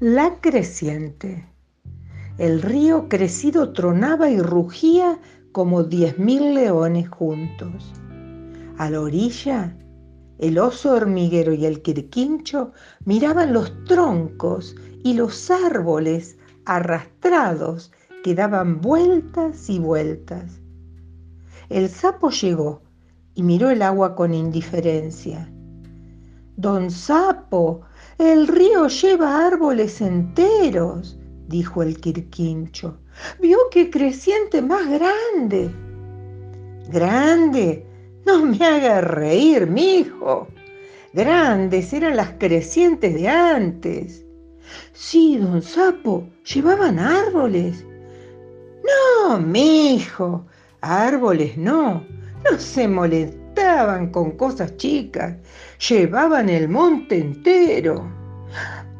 La creciente. El río crecido tronaba y rugía como diez mil leones juntos. A la orilla, el oso hormiguero y el quirquincho miraban los troncos y los árboles arrastrados que daban vueltas y vueltas. El sapo llegó y miró el agua con indiferencia. Don Sapo, el río lleva árboles enteros, dijo el quirquincho. Vio qué creciente más grande. Grande, no me haga reír, mi hijo. Grandes eran las crecientes de antes. Sí, don Sapo, llevaban árboles. No, mi hijo, árboles no. No se con cosas chicas, llevaban el monte entero.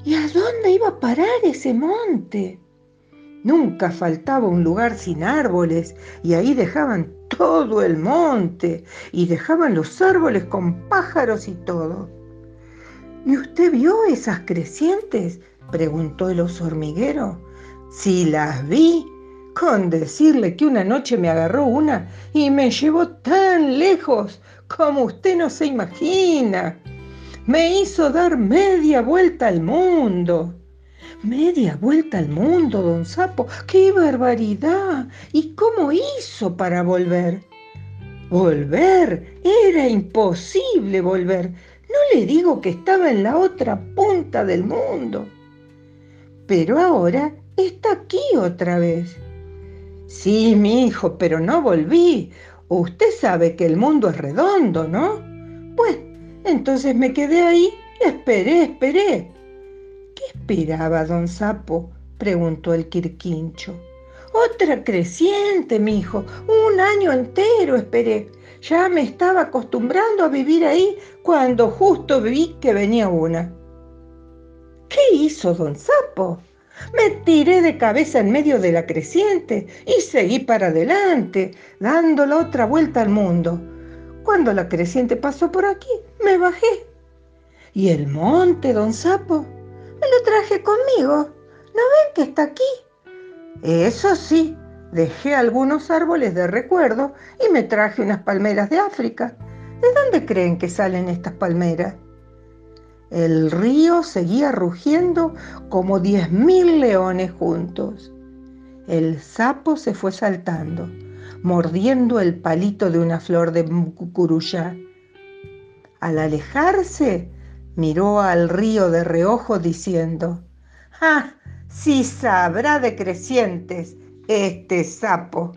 ¿Y a dónde iba a parar ese monte? Nunca faltaba un lugar sin árboles y ahí dejaban todo el monte y dejaban los árboles con pájaros y todo. ¿Y usted vio esas crecientes? preguntó el oso hormiguero. Sí las vi, con decirle que una noche me agarró una y me llevó tan lejos como usted no se imagina. Me hizo dar media vuelta al mundo. Media vuelta al mundo, don Sapo. ¡Qué barbaridad! ¿Y cómo hizo para volver? Volver. Era imposible volver. No le digo que estaba en la otra punta del mundo. Pero ahora está aquí otra vez. Sí, mi hijo, pero no volví. Usted sabe que el mundo es redondo, ¿no? Pues, entonces me quedé ahí y esperé, esperé. ¿Qué esperaba, don Sapo? preguntó el quirquincho. Otra creciente, mi hijo. Un año entero esperé. Ya me estaba acostumbrando a vivir ahí cuando justo vi que venía una. ¿Qué hizo don Sapo? Me tiré de cabeza en medio de la creciente y seguí para adelante, dando la otra vuelta al mundo. Cuando la creciente pasó por aquí, me bajé. ¿Y el monte, don Sapo? Me lo traje conmigo. ¿No ven que está aquí? Eso sí, dejé algunos árboles de recuerdo y me traje unas palmeras de África. ¿De dónde creen que salen estas palmeras? El río seguía rugiendo como diez mil leones juntos. El sapo se fue saltando, mordiendo el palito de una flor de cucuruyá. Al alejarse, miró al río de reojo diciendo, ¡Ah! Si sabrá de crecientes este sapo.